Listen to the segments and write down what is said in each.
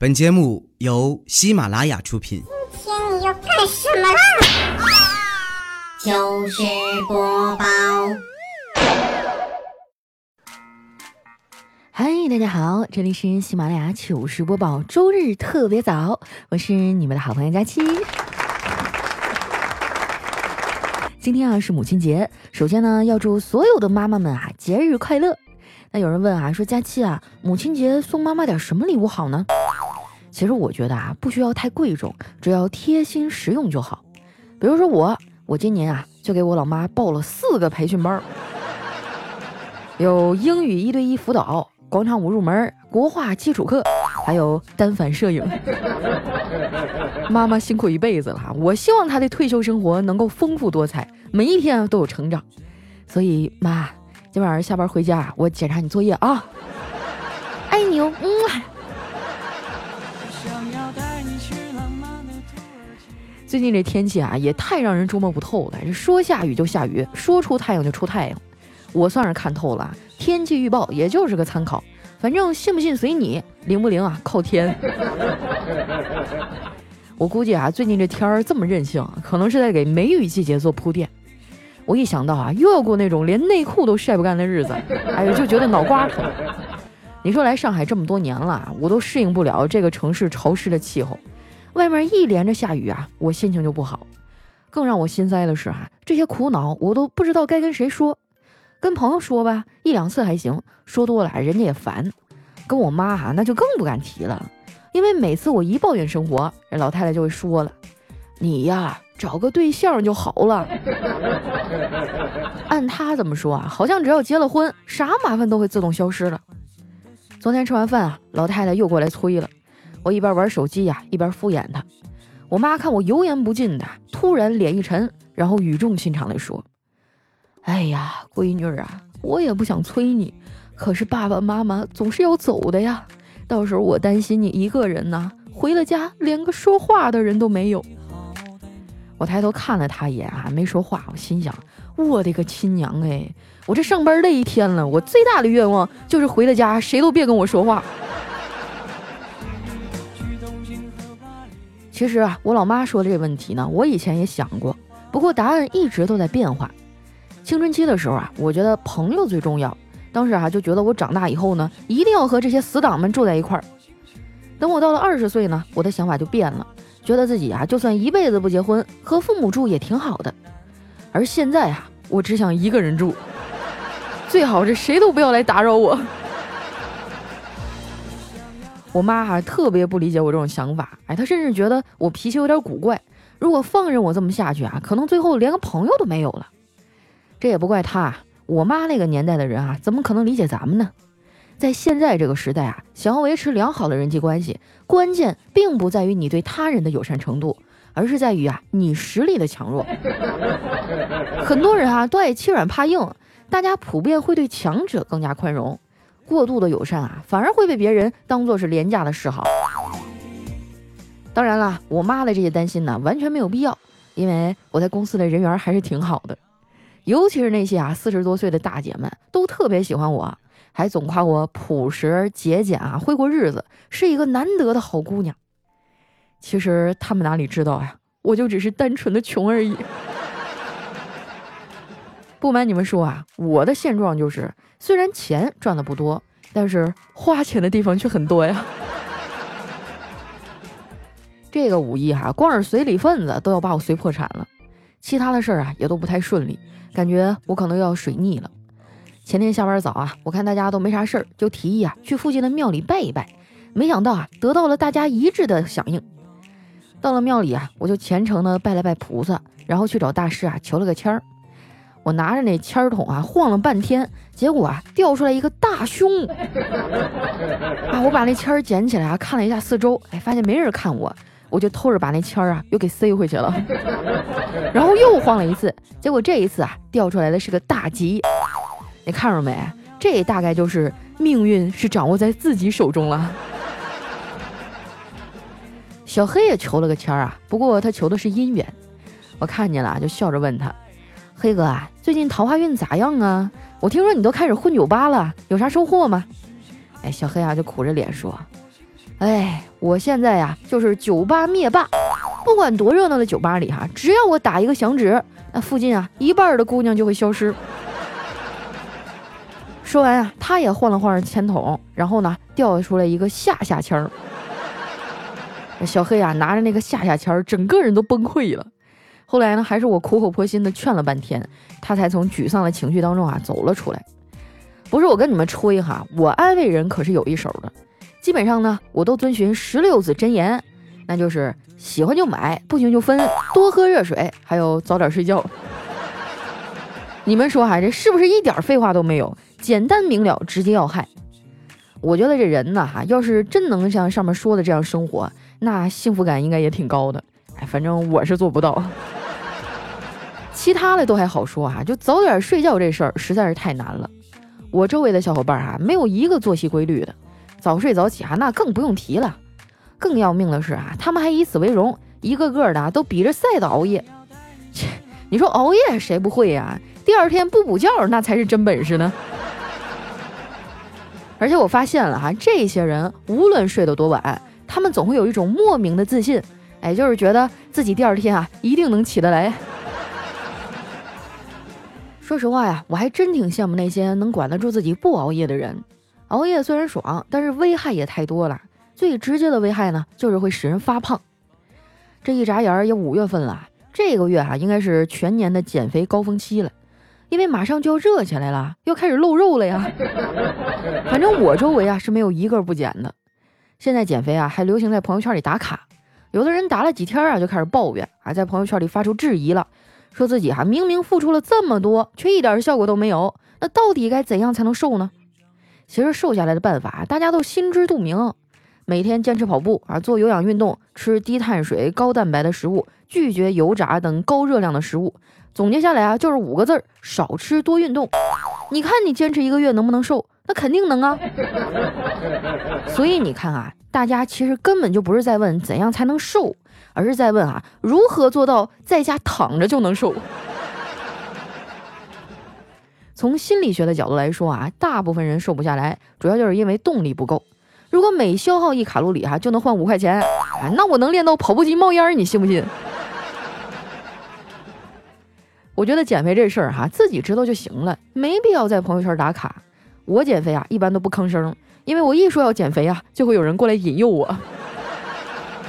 本节目由喜马拉雅出品。今天你要干什么啦？糗事播报。嗨，大家好，这里是喜马拉雅糗事播报，周日特别早，我是你们的好朋友佳期。今天啊是母亲节，首先呢要祝所有的妈妈们啊节日快乐。那有人问啊，说佳期啊，母亲节送妈妈点什么礼物好呢？其实我觉得啊，不需要太贵重，只要贴心实用就好。比如说我，我今年啊就给我老妈报了四个培训班，有英语一对一辅导、广场舞入门、国画基础课，还有单反摄影。妈妈辛苦一辈子了，我希望她的退休生活能够丰富多彩，每一天都有成长。所以妈。今晚上下班回家，我检查你作业啊！爱你哦，嗯。最近这天气啊，也太让人捉摸不透了。这说下雨就下雨，说出太阳就出太阳。我算是看透了，天气预报也就是个参考，反正信不信随你，灵不灵啊靠天。我估计啊，最近这天儿这么任性，可能是在给梅雨季节做铺垫。我一想到啊，又要过那种连内裤都晒不干的日子，哎呦，就觉得脑瓜疼。你说来上海这么多年了，我都适应不了这个城市潮湿的气候。外面一连着下雨啊，我心情就不好。更让我心塞的是啊，这些苦恼我都不知道该跟谁说。跟朋友说吧，一两次还行，说多了人家也烦。跟我妈哈，那就更不敢提了，因为每次我一抱怨生活，这老太太就会说了：“你呀。”找个对象就好了。按她这么说啊，好像只要结了婚，啥麻烦都会自动消失了。昨天吃完饭啊，老太太又过来催了。我一边玩手机呀，一边敷衍她。我妈看我油盐不进的，突然脸一沉，然后语重心长地说：“哎呀，闺女啊，我也不想催你，可是爸爸妈妈总是要走的呀。到时候我担心你一个人呢，回了家连个说话的人都没有。”我抬头看了他一眼啊，没说话。我心想：我的个亲娘哎！我这上班累一天了，我最大的愿望就是回了家，谁都别跟我说话。其实啊，我老妈说的这问题呢，我以前也想过，不过答案一直都在变化。青春期的时候啊，我觉得朋友最重要。当时啊，就觉得我长大以后呢，一定要和这些死党们住在一块儿。等我到了二十岁呢，我的想法就变了。觉得自己啊，就算一辈子不结婚，和父母住也挺好的。而现在啊，我只想一个人住，最好是谁都不要来打扰我。我妈还特别不理解我这种想法，哎，她甚至觉得我脾气有点古怪。如果放任我这么下去啊，可能最后连个朋友都没有了。这也不怪她，我妈那个年代的人啊，怎么可能理解咱们呢？在现在这个时代啊，想要维持良好的人际关系，关键并不在于你对他人的友善程度，而是在于啊你实力的强弱。很多人啊都爱欺软怕硬，大家普遍会对强者更加宽容，过度的友善啊反而会被别人当做是廉价的示好。当然了，我妈的这些担心呢完全没有必要，因为我在公司的人缘还是挺好的，尤其是那些啊四十多岁的大姐们都特别喜欢我。还总夸我朴实节俭啊，会过日子，是一个难得的好姑娘。其实他们哪里知道呀，我就只是单纯的穷而已。不瞒你们说啊，我的现状就是，虽然钱赚的不多，但是花钱的地方却很多呀。这个五一哈，光是随礼份子都要把我随破产了，其他的事儿啊也都不太顺利，感觉我可能要水逆了。前天下班早啊，我看大家都没啥事儿，就提议啊去附近的庙里拜一拜。没想到啊，得到了大家一致的响应。到了庙里啊，我就虔诚的拜了拜菩萨，然后去找大师啊求了个签儿。我拿着那签儿筒啊晃了半天，结果啊掉出来一个大胸。啊，我把那签儿捡起来啊看了一下四周，哎，发现没人看我，我就偷着把那签儿啊又给塞回去了。然后又晃了一次，结果这一次啊掉出来的是个大吉。你看着没？这大概就是命运是掌握在自己手中了。小黑也求了个签儿啊，不过他求的是姻缘。我看见了，就笑着问他：“黑哥啊，最近桃花运咋样啊？我听说你都开始混酒吧了，有啥收获吗？”哎，小黑啊就苦着脸说：“哎，我现在呀就是酒吧灭霸，不管多热闹的酒吧里哈，只要我打一个响指，那附近啊一半的姑娘就会消失。说完啊，他也换了换铅筒，然后呢掉出来一个下下签儿。小黑啊拿着那个下下签儿，整个人都崩溃了。后来呢，还是我苦口婆心的劝了半天，他才从沮丧的情绪当中啊走了出来。不是我跟你们吹哈，我安慰人可是有一手的。基本上呢，我都遵循十六字真言，那就是喜欢就买，不行就分，多喝热水，还有早点睡觉。你们说哈，这是不是一点废话都没有？简单明了，直接要害。我觉得这人呢，哈，要是真能像上面说的这样生活，那幸福感应该也挺高的。哎，反正我是做不到。其他的都还好说啊，就早点睡觉这事儿实在是太难了。我周围的小伙伴哈，没有一个作息规律的，早睡早起啊，那更不用提了。更要命的是啊，他们还以此为荣，一个个的都比着赛的熬夜。切，你说熬夜谁不会呀？第二天不补觉那才是真本事呢。而且我发现了哈，这些人无论睡得多晚，他们总会有一种莫名的自信，哎，就是觉得自己第二天啊一定能起得来。说实话呀，我还真挺羡慕那些能管得住自己不熬夜的人。熬夜虽然爽，但是危害也太多了。最直接的危害呢，就是会使人发胖。这一眨眼儿也五月份了，这个月哈应该是全年的减肥高峰期了，因为马上就要热起来了，要开始露肉了呀。反正我周围啊是没有一个不减的。现在减肥啊还流行在朋友圈里打卡，有的人打了几天啊就开始抱怨啊，在朋友圈里发出质疑了。说自己哈明明付出了这么多，却一点效果都没有，那到底该怎样才能瘦呢？其实瘦下来的办法大家都心知肚明，每天坚持跑步啊，做有氧运动，吃低碳水高蛋白的食物，拒绝油炸等高热量的食物。总结下来啊，就是五个字儿：少吃多运动。你看你坚持一个月能不能瘦？那肯定能啊。所以你看啊，大家其实根本就不是在问怎样才能瘦。而是在问啊，如何做到在家躺着就能瘦？从心理学的角度来说啊，大部分人瘦不下来，主要就是因为动力不够。如果每消耗一卡路里哈就能换五块钱，啊，那我能练到跑步机冒烟，你信不信？我觉得减肥这事儿哈，自己知道就行了，没必要在朋友圈打卡。我减肥啊，一般都不吭声，因为我一说要减肥啊，就会有人过来引诱我。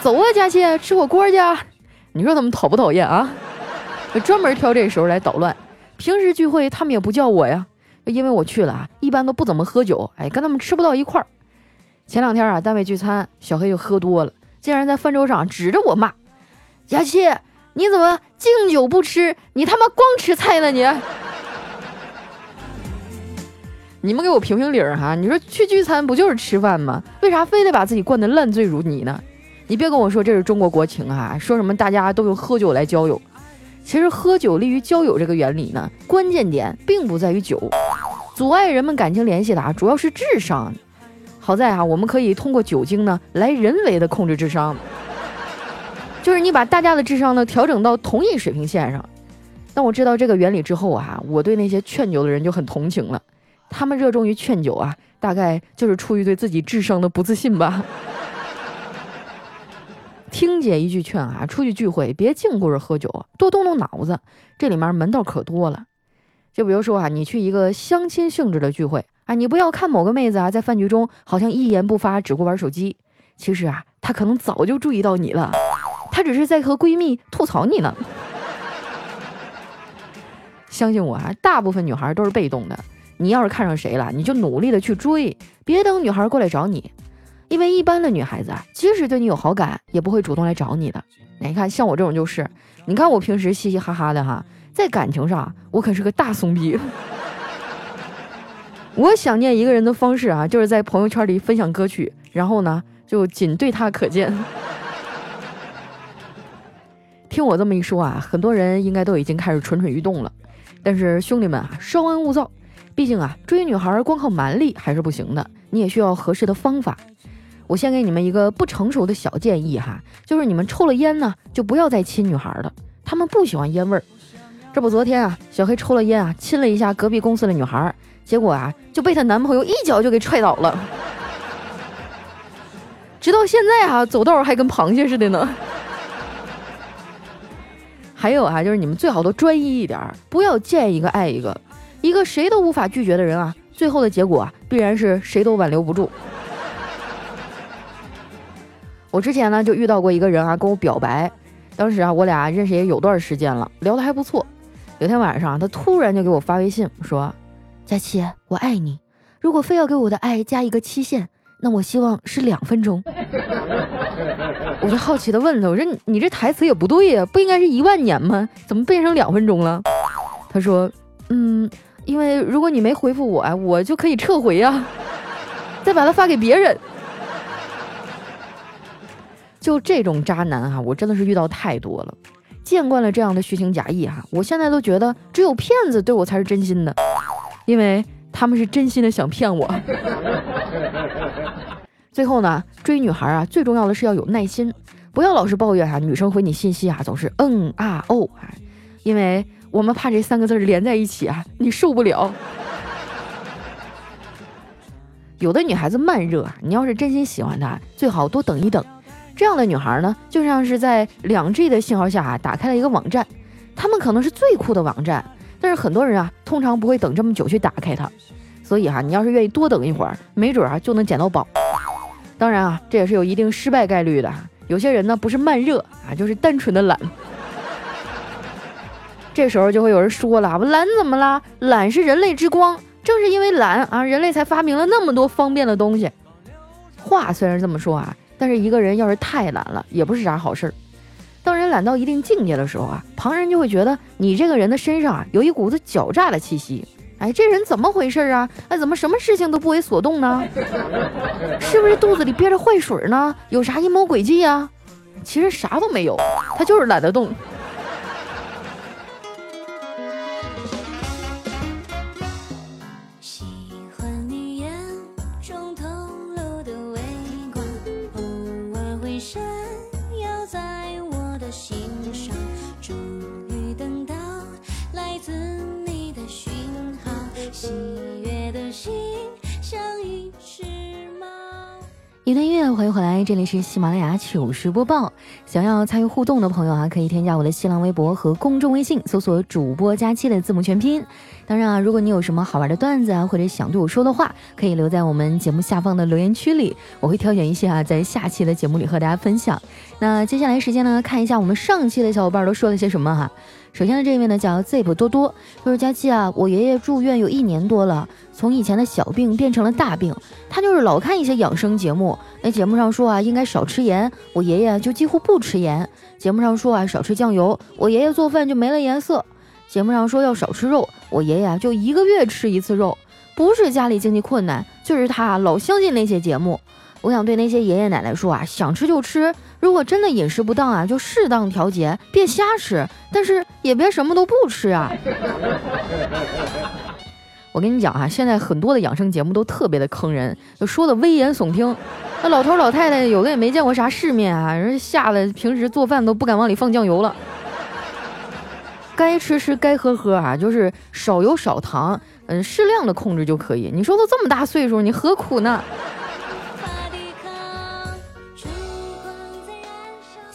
走啊，佳琪，吃火锅去！你说他们讨不讨厌啊？专门挑这时候来捣乱。平时聚会他们也不叫我呀，因为我去了啊，一般都不怎么喝酒，哎，跟他们吃不到一块儿。前两天啊，单位聚餐，小黑就喝多了，竟然在饭桌上指着我骂：“佳琪，你怎么敬酒不吃？你他妈光吃菜呢你！”你们给我评评理儿哈！你说去聚餐不就是吃饭吗？为啥非得把自己灌得烂醉如泥呢？你别跟我说这是中国国情啊！说什么大家都用喝酒来交友，其实喝酒利于交友这个原理呢，关键点并不在于酒，阻碍人们感情联系的啊，主要是智商。好在啊，我们可以通过酒精呢来人为的控制智商，就是你把大家的智商呢调整到同一水平线上。当我知道这个原理之后啊，我对那些劝酒的人就很同情了，他们热衷于劝酒啊，大概就是出于对自己智商的不自信吧。听姐一句劝啊，出去聚会别净顾着喝酒，多动动脑子。这里面门道可多了。就比如说啊，你去一个相亲性质的聚会啊，你不要看某个妹子啊，在饭局中好像一言不发，只顾玩手机。其实啊，她可能早就注意到你了，她只是在和闺蜜吐槽你呢。相信我啊，大部分女孩都是被动的。你要是看上谁了，你就努力的去追，别等女孩过来找你。因为一般的女孩子啊，即使对你有好感，也不会主动来找你的。你看，像我这种就是，你看我平时嘻嘻哈哈的哈，在感情上我可是个大怂逼。我想念一个人的方式啊，就是在朋友圈里分享歌曲，然后呢，就仅对他可见。听我这么一说啊，很多人应该都已经开始蠢蠢欲动了。但是兄弟们啊，稍安勿躁，毕竟啊，追女孩光靠蛮力还是不行的，你也需要合适的方法。我先给你们一个不成熟的小建议哈，就是你们抽了烟呢，就不要再亲女孩了，她们不喜欢烟味儿。这不，昨天啊，小黑抽了烟啊，亲了一下隔壁公司的女孩，结果啊，就被她男朋友一脚就给踹倒了。直到现在啊，走道还跟螃蟹似的呢。还有啊，就是你们最好都专一一点，不要见一个爱一个。一个谁都无法拒绝的人啊，最后的结果啊，必然是谁都挽留不住。我之前呢就遇到过一个人啊，跟我表白，当时啊我俩认识也有段时间了，聊得还不错。有天晚上，他突然就给我发微信说：“佳琪，我爱你。如果非要给我的爱加一个期限，那我希望是两分钟。”我就好奇的问他：“我说你这台词也不对呀，不应该是一万年吗？怎么变成两分钟了？”他说：“嗯。”因为如果你没回复我，我就可以撤回呀，再把它发给别人。就这种渣男哈，我真的是遇到太多了，见惯了这样的虚情假意哈，我现在都觉得只有骗子对我才是真心的，因为他们是真心的想骗我。最后呢，追女孩啊，最重要的是要有耐心，不要老是抱怨哈，女生回你信息啊总是嗯啊哦啊，因为。我们怕这三个字连在一起啊，你受不了。有的女孩子慢热啊，你要是真心喜欢她，最好多等一等。这样的女孩呢，就像是在两 G 的信号下啊，打开了一个网站，她们可能是最酷的网站，但是很多人啊，通常不会等这么久去打开它。所以哈，你要是愿意多等一会儿，没准啊就能捡到宝。当然啊，这也是有一定失败概率的。有些人呢，不是慢热啊，就是单纯的懒。这时候就会有人说了：“我懒怎么啦？懒是人类之光，正是因为懒啊，人类才发明了那么多方便的东西。”话虽然这么说啊，但是一个人要是太懒了，也不是啥好事儿。当人懒到一定境界的时候啊，旁人就会觉得你这个人的身上啊有一股子狡诈的气息。哎，这人怎么回事啊？哎，怎么什么事情都不为所动呢？是不是肚子里憋着坏水呢？有啥阴谋诡计呀？其实啥都没有，他就是懒得动。闪耀在我的心上终于等到来自你的讯号喜悦的心像一只猫一段音乐欢迎回来这里是喜马拉雅糗事播报。想要参与互动的朋友啊，可以添加我的新浪微博和公众微信，搜索“主播佳期”的字母全拼。当然啊，如果你有什么好玩的段子啊，或者想对我说的话，可以留在我们节目下方的留言区里，我会挑选一些啊，在下期的节目里和大家分享。那接下来时间呢，看一下我们上期的小伙伴都说了些什么哈。首先的这位呢叫 Zip 多多，他说佳期啊，我爷爷住院有一年多了，从以前的小病变成了大病，他就是老看一些养生节目，那节目上说啊应该少吃盐，我爷爷就几乎不吃盐。节目上说啊少吃酱油，我爷爷做饭就没了颜色。节目上说要少吃肉，我爷爷就一个月吃一次肉，不是家里经济困难，就是他老相信那些节目。我想对那些爷爷奶奶说啊，想吃就吃，如果真的饮食不当啊，就适当调节，别瞎吃，但是也别什么都不吃啊。我跟你讲啊，现在很多的养生节目都特别的坑人，说的危言耸听，那老头老太太有的也没见过啥世面啊，人吓得平时做饭都不敢往里放酱油了。该吃吃，该喝喝啊，就是少油少糖，嗯，适量的控制就可以。你说都这么大岁数，你何苦呢？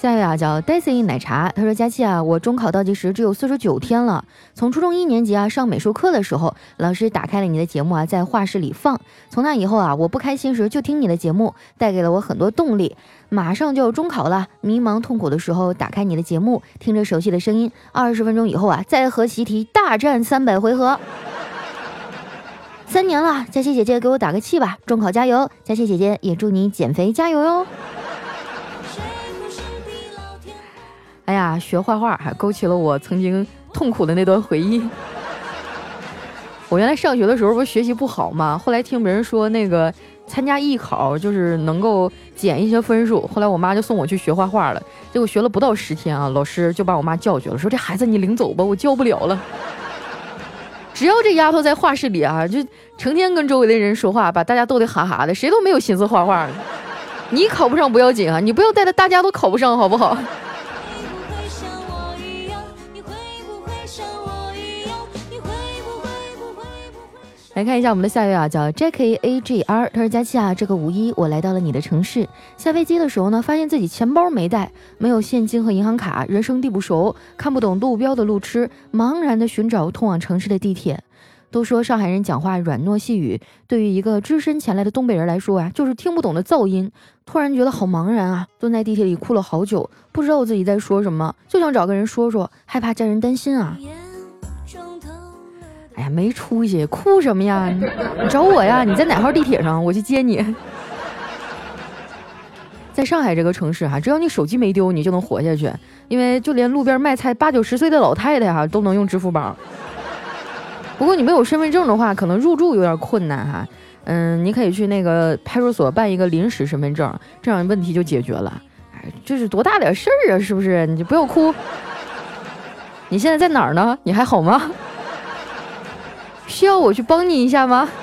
下一位啊，叫 Daisy 奶茶，他说：“佳期啊，我中考倒计时只有四十九天了。从初中一年级啊上美术课的时候，老师打开了你的节目啊，在画室里放。从那以后啊，我不开心时就听你的节目，带给了我很多动力。马上就要中考了，迷茫痛苦的时候，打开你的节目，听着熟悉的声音，二十分钟以后啊，再和习题大战三百回合。三年了，佳期姐姐给我打个气吧，中考加油！佳期姐姐也祝你减肥加油哟。”哎呀，学画画还勾起了我曾经痛苦的那段回忆。我原来上学的时候不是学习不好嘛，后来听别人说那个参加艺考就是能够减一些分数，后来我妈就送我去学画画了。结果学了不到十天啊，老师就把我妈叫去了，说这孩子你领走吧，我教不了了。只要这丫头在画室里啊，就成天跟周围的人说话，把大家逗得哈哈的，谁都没有心思画画了。你考不上不要紧啊，你不要带的大家都考不上，好不好？来看一下我们的下一位啊，叫 Jackie A G R，他说佳琪啊，这个五一我来到了你的城市，下飞机的时候呢，发现自己钱包没带，没有现金和银行卡，人生地不熟，看不懂路标的路痴，茫然的寻找通往城市的地铁。都说上海人讲话软糯细语，对于一个只身前来的东北人来说啊，就是听不懂的噪音。突然觉得好茫然啊，蹲在地铁里哭了好久，不知道自己在说什么，就想找个人说说，害怕家人担心啊。哎呀，没出息，哭什么呀？你找我呀？你在哪号地铁上？我去接你。在上海这个城市哈，只要你手机没丢，你就能活下去。因为就连路边卖菜八九十岁的老太太哈，都能用支付宝。不过你没有身份证的话，可能入住有点困难哈。嗯，你可以去那个派出所办一个临时身份证，这样问题就解决了。哎，这是多大点事儿啊？是不是？你就不要哭。你现在在哪儿呢？你还好吗？需要我去帮你一下吗？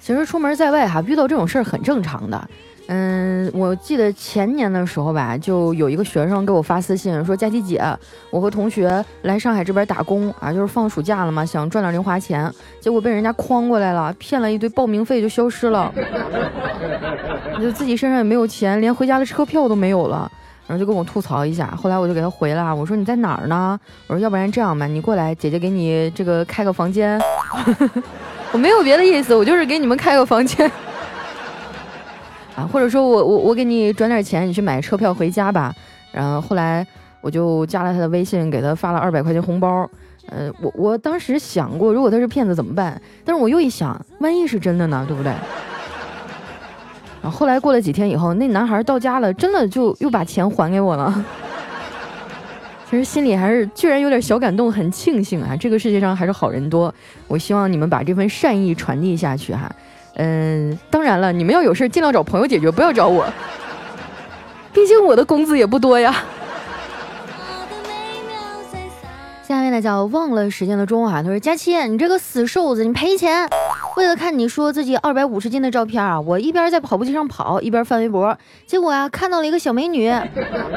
其实出门在外哈，遇到这种事儿很正常的。嗯，我记得前年的时候吧，就有一个学生给我发私信说：“佳琪姐，我和同学来上海这边打工啊，就是放暑假了嘛，想赚点零花钱，结果被人家诓过来了，骗了一堆报名费就消失了，就自己身上也没有钱，连回家的车票都没有了。”然后就跟我吐槽一下，后来我就给他回了，我说你在哪儿呢？我说要不然这样吧，你过来，姐姐给你这个开个房间。我没有别的意思，我就是给你们开个房间。啊，或者说我我我给你转点钱，你去买车票回家吧。然后后来我就加了他的微信，给他发了二百块钱红包。呃，我我当时想过，如果他是骗子怎么办？但是我又一想，万一是真的呢，对不对？后来过了几天以后，那男孩到家了，真的就又把钱还给我了。其实心里还是居然有点小感动，很庆幸啊，这个世界上还是好人多。我希望你们把这份善意传递下去哈。嗯，当然了，你们要有事尽量找朋友解决，不要找我，毕竟我的工资也不多呀。下面呢叫忘了时间的钟啊，他说佳期，你这个死瘦子，你赔钱。为了看你说自己二百五十斤的照片啊，我一边在跑步机上跑，一边翻微博，结果啊看到了一个小美女，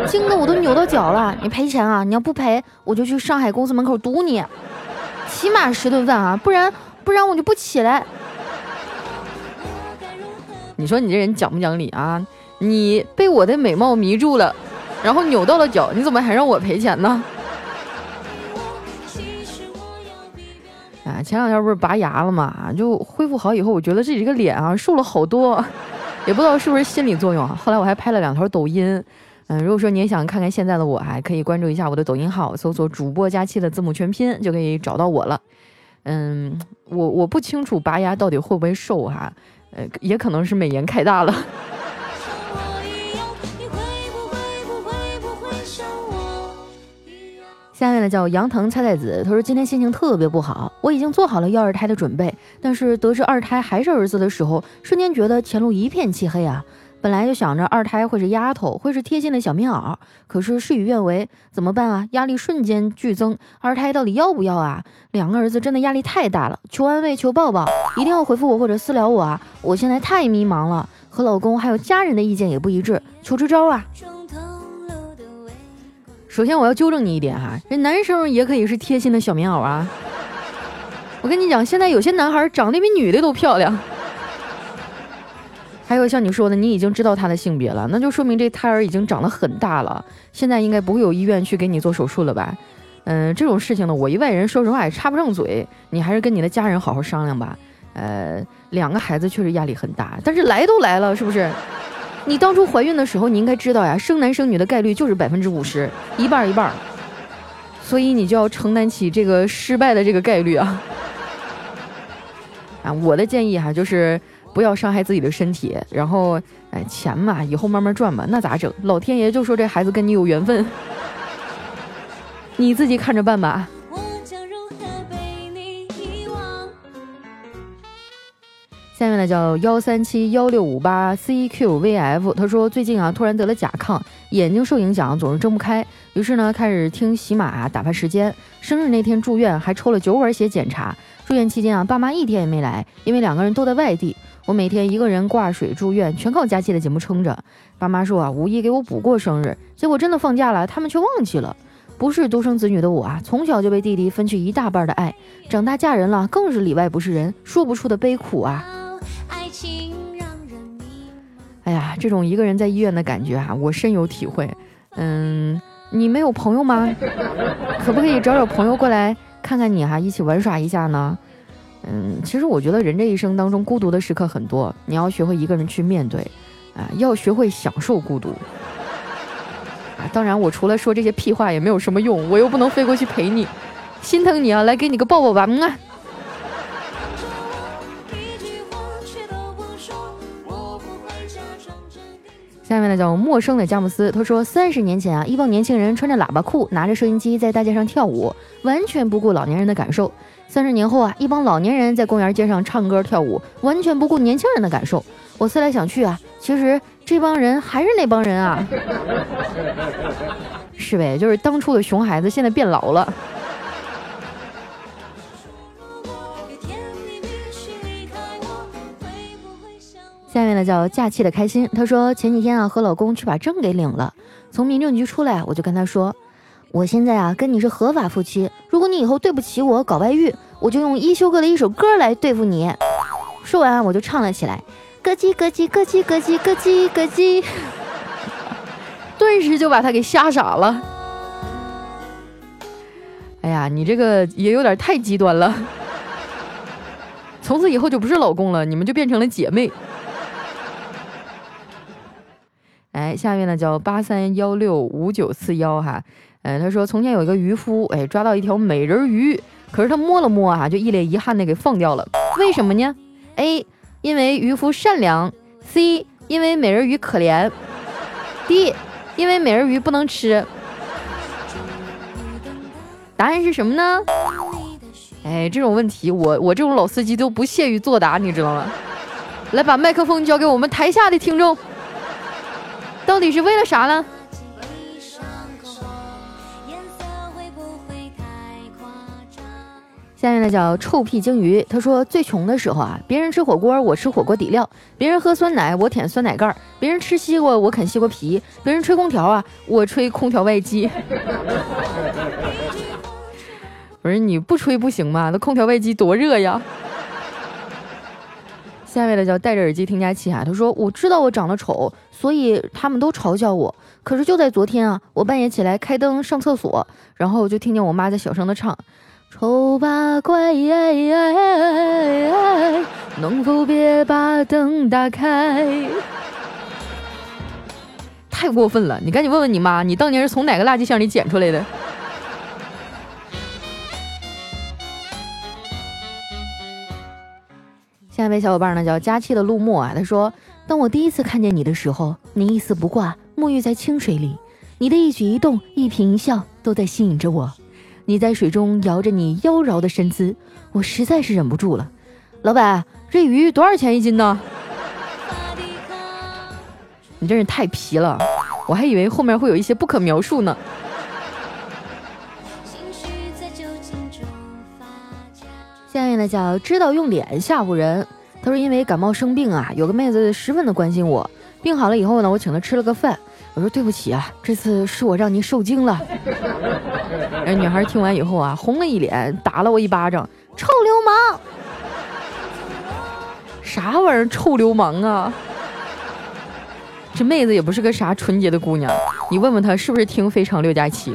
惊得我都扭到脚了。你赔钱啊！你要不赔，我就去上海公司门口堵你，起码十顿饭啊，不然不然我就不起来。你说你这人讲不讲理啊？你被我的美貌迷住了，然后扭到了脚，你怎么还让我赔钱呢？啊，前两天不是拔牙了嘛，就恢复好以后，我觉得自己这个脸啊瘦了好多，也不知道是不是心理作用啊。后来我还拍了两条抖音，嗯，如果说你也想看看现在的我，还可以关注一下我的抖音号，搜索“主播佳期”的字母全拼就可以找到我了。嗯，我我不清楚拔牙到底会不会瘦哈，呃，也可能是美颜开大了。下面呢叫杨腾菜菜子，他说今天心情特别不好，我已经做好了要二胎的准备，但是得知二胎还是儿子的时候，瞬间觉得前路一片漆黑啊！本来就想着二胎会是丫头，会是贴心的小棉袄，可是事与愿违，怎么办啊？压力瞬间剧增，二胎到底要不要啊？两个儿子真的压力太大了，求安慰，求抱抱，一定要回复我或者私聊我啊！我现在太迷茫了，和老公还有家人的意见也不一致，求支招啊！首先我要纠正你一点哈，这男生也可以是贴心的小棉袄啊。我跟你讲，现在有些男孩长得比女的都漂亮。还有像你说的，你已经知道他的性别了，那就说明这胎儿已经长得很大了。现在应该不会有医院去给你做手术了吧？嗯，这种事情呢，我一外人说实话也插不上嘴，你还是跟你的家人好好商量吧。呃，两个孩子确实压力很大，但是来都来了，是不是？你当初怀孕的时候，你应该知道呀，生男生女的概率就是百分之五十，一半一半，所以你就要承担起这个失败的这个概率啊！啊，我的建议哈，就是不要伤害自己的身体，然后，哎，钱嘛，以后慢慢赚吧，那咋整？老天爷就说这孩子跟你有缘分，你自己看着办吧。下面呢叫幺三七幺六五八 cqvf，他说最近啊突然得了甲亢，眼睛受影响，总是睁不开，于是呢开始听喜马打发时间。生日那天住院，还抽了九管血检查。住院期间啊，爸妈一天也没来，因为两个人都在外地。我每天一个人挂水住院，全靠佳期的节目撑着。爸妈说啊，五一给我补过生日，结果真的放假了，他们却忘记了。不是独生子女的我啊，从小就被弟弟分去一大半的爱，长大嫁人了更是里外不是人，说不出的悲苦啊。哎呀，这种一个人在医院的感觉啊，我深有体会。嗯，你没有朋友吗？可不可以找找朋友过来看看你哈，一起玩耍一下呢？嗯，其实我觉得人这一生当中孤独的时刻很多，你要学会一个人去面对，啊，要学会享受孤独。啊，当然我除了说这些屁话也没有什么用，我又不能飞过去陪你，心疼你啊，来给你个抱抱吧，嗯啊。下面呢叫陌生的佳木斯，他说三十年前啊，一帮年轻人穿着喇叭裤，拿着收音机在大街上跳舞，完全不顾老年人的感受。三十年后啊，一帮老年人在公园街上唱歌跳舞，完全不顾年轻人的感受。我思来想去啊，其实这帮人还是那帮人啊，是呗？就是当初的熊孩子，现在变老了。下面呢叫假期的开心，他说前几天啊和老公去把证给领了，从民政局出来，我就跟他说，我现在啊跟你是合法夫妻，如果你以后对不起我搞外遇，我就用一休哥的一首歌来对付你。说完我就唱了起来，咯叽咯叽咯叽咯叽咯叽咯叽，顿时就把他给吓傻了。哎呀，你这个也有点太极端了，从此以后就不是老公了，你们就变成了姐妹。哎，下面呢叫八三幺六五九四幺哈，嗯，他说从前有一个渔夫，哎，抓到一条美人鱼，可是他摸了摸啊，就一脸遗憾的给放掉了。为什么呢？A，因为渔夫善良；C，因为美人鱼可怜；D，因为美人鱼不能吃。答案是什么呢？哎，这种问题我我这种老司机都不屑于作答，你知道吗？来，把麦克风交给我们台下的听众。到底是为了啥呢？下面呢叫臭屁鲸鱼，他说最穷的时候啊，别人吃火锅我吃火锅底料，别人喝酸奶我舔酸奶盖，别人吃西瓜我啃西瓜皮，别人吹空调啊我吹空调外机。不是你不吹不行吗？那空调外机多热呀！下面的叫戴着耳机听佳期啊，他说我知道我长得丑。所以他们都嘲笑我，可是就在昨天啊，我半夜起来开灯上厕所，然后就听见我妈在小声的唱：“丑八怪，能否别把灯打开？”太过分了！你赶紧问问你妈，你当年是从哪个垃圾箱里捡出来的？下一位小伙伴呢，叫佳期的陆墨啊，他说。当我第一次看见你的时候，你一丝不挂，沐浴在清水里，你的一举一动、一颦一笑都在吸引着我。你在水中摇着你妖娆的身姿，我实在是忍不住了。老板，这鱼多少钱一斤呢？你真是太皮了，我还以为后面会有一些不可描述呢。下面呢叫知道用脸吓唬人。他说：“因为感冒生病啊，有个妹子十分的关心我。病好了以后呢，我请她吃了个饭。我说对不起啊，这次是我让您受惊了。然 后女孩听完以后啊，红了一脸，打了我一巴掌，臭流氓！啥玩意儿，臭流氓啊！这妹子也不是个啥纯洁的姑娘，你问问她是不是听《非常六加七》。”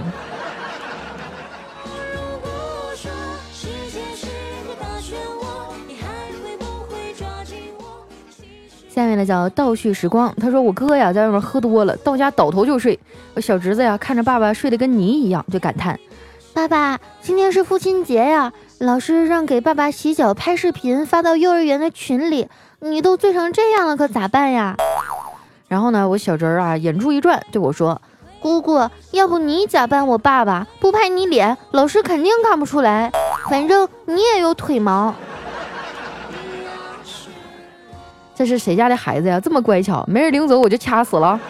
叫倒叙时光，他说我哥呀在外面喝多了，到家倒头就睡。我小侄子呀看着爸爸睡得跟泥一样，就感叹：“爸爸，今天是父亲节呀，老师让给爸爸洗脚拍视频发到幼儿园的群里，你都醉成这样了，可咋办呀？”然后呢，我小侄儿啊眼珠一转对我说：“姑姑，要不你假扮我爸爸，不拍你脸，老师肯定看不出来，反正你也有腿毛。”这是谁家的孩子呀？这么乖巧，没人领走我就掐死了。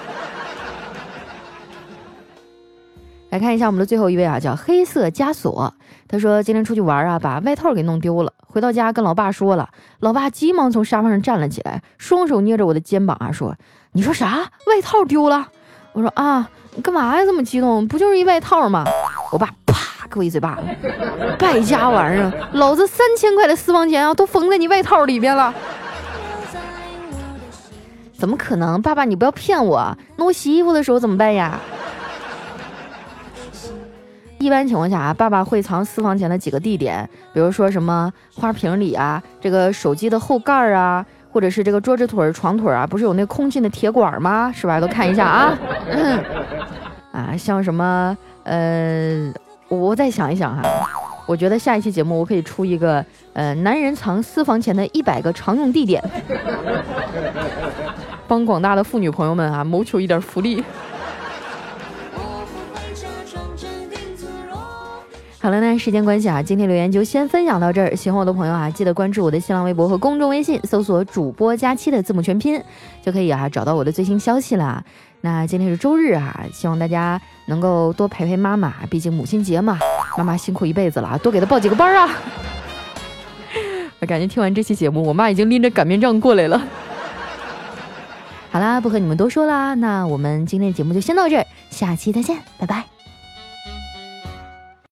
来看一下我们的最后一位啊，叫黑色枷锁。他说今天出去玩啊，把外套给弄丢了，回到家跟老爸说了。老爸急忙从沙发上站了起来，双手捏着我的肩膀啊，说：“你说啥？外套丢了？”我说：“啊，你干嘛呀？这么激动？不就是一外套吗？”我爸啪给我一嘴巴子，败家玩意儿，老子三千块的私房钱啊，都缝在你外套里边了。怎么可能？爸爸，你不要骗我！那我洗衣服的时候怎么办呀？一般情况下啊，爸爸会藏私房钱的几个地点，比如说什么花瓶里啊，这个手机的后盖啊，或者是这个桌子腿、床腿啊，不是有那空心的铁管吗？是吧？都看一下啊。啊，像什么呃，我再想一想哈，我觉得下一期节目我可以出一个呃，男人藏私房钱的一百个常用地点，帮广大的妇女朋友们啊谋求一点福利。好了，那时间关系啊，今天留言就先分享到这儿。喜欢我的朋友啊，记得关注我的新浪微博和公众微信，搜索“主播佳期”的字母全拼，就可以啊找到我的最新消息了。那今天是周日啊，希望大家能够多陪陪妈妈，毕竟母亲节嘛，妈妈辛苦一辈子了啊，多给她报几个班啊。感觉听完这期节目，我妈已经拎着擀面杖过来了。好啦，不和你们多说啦，那我们今天的节目就先到这儿，下期再见，拜拜。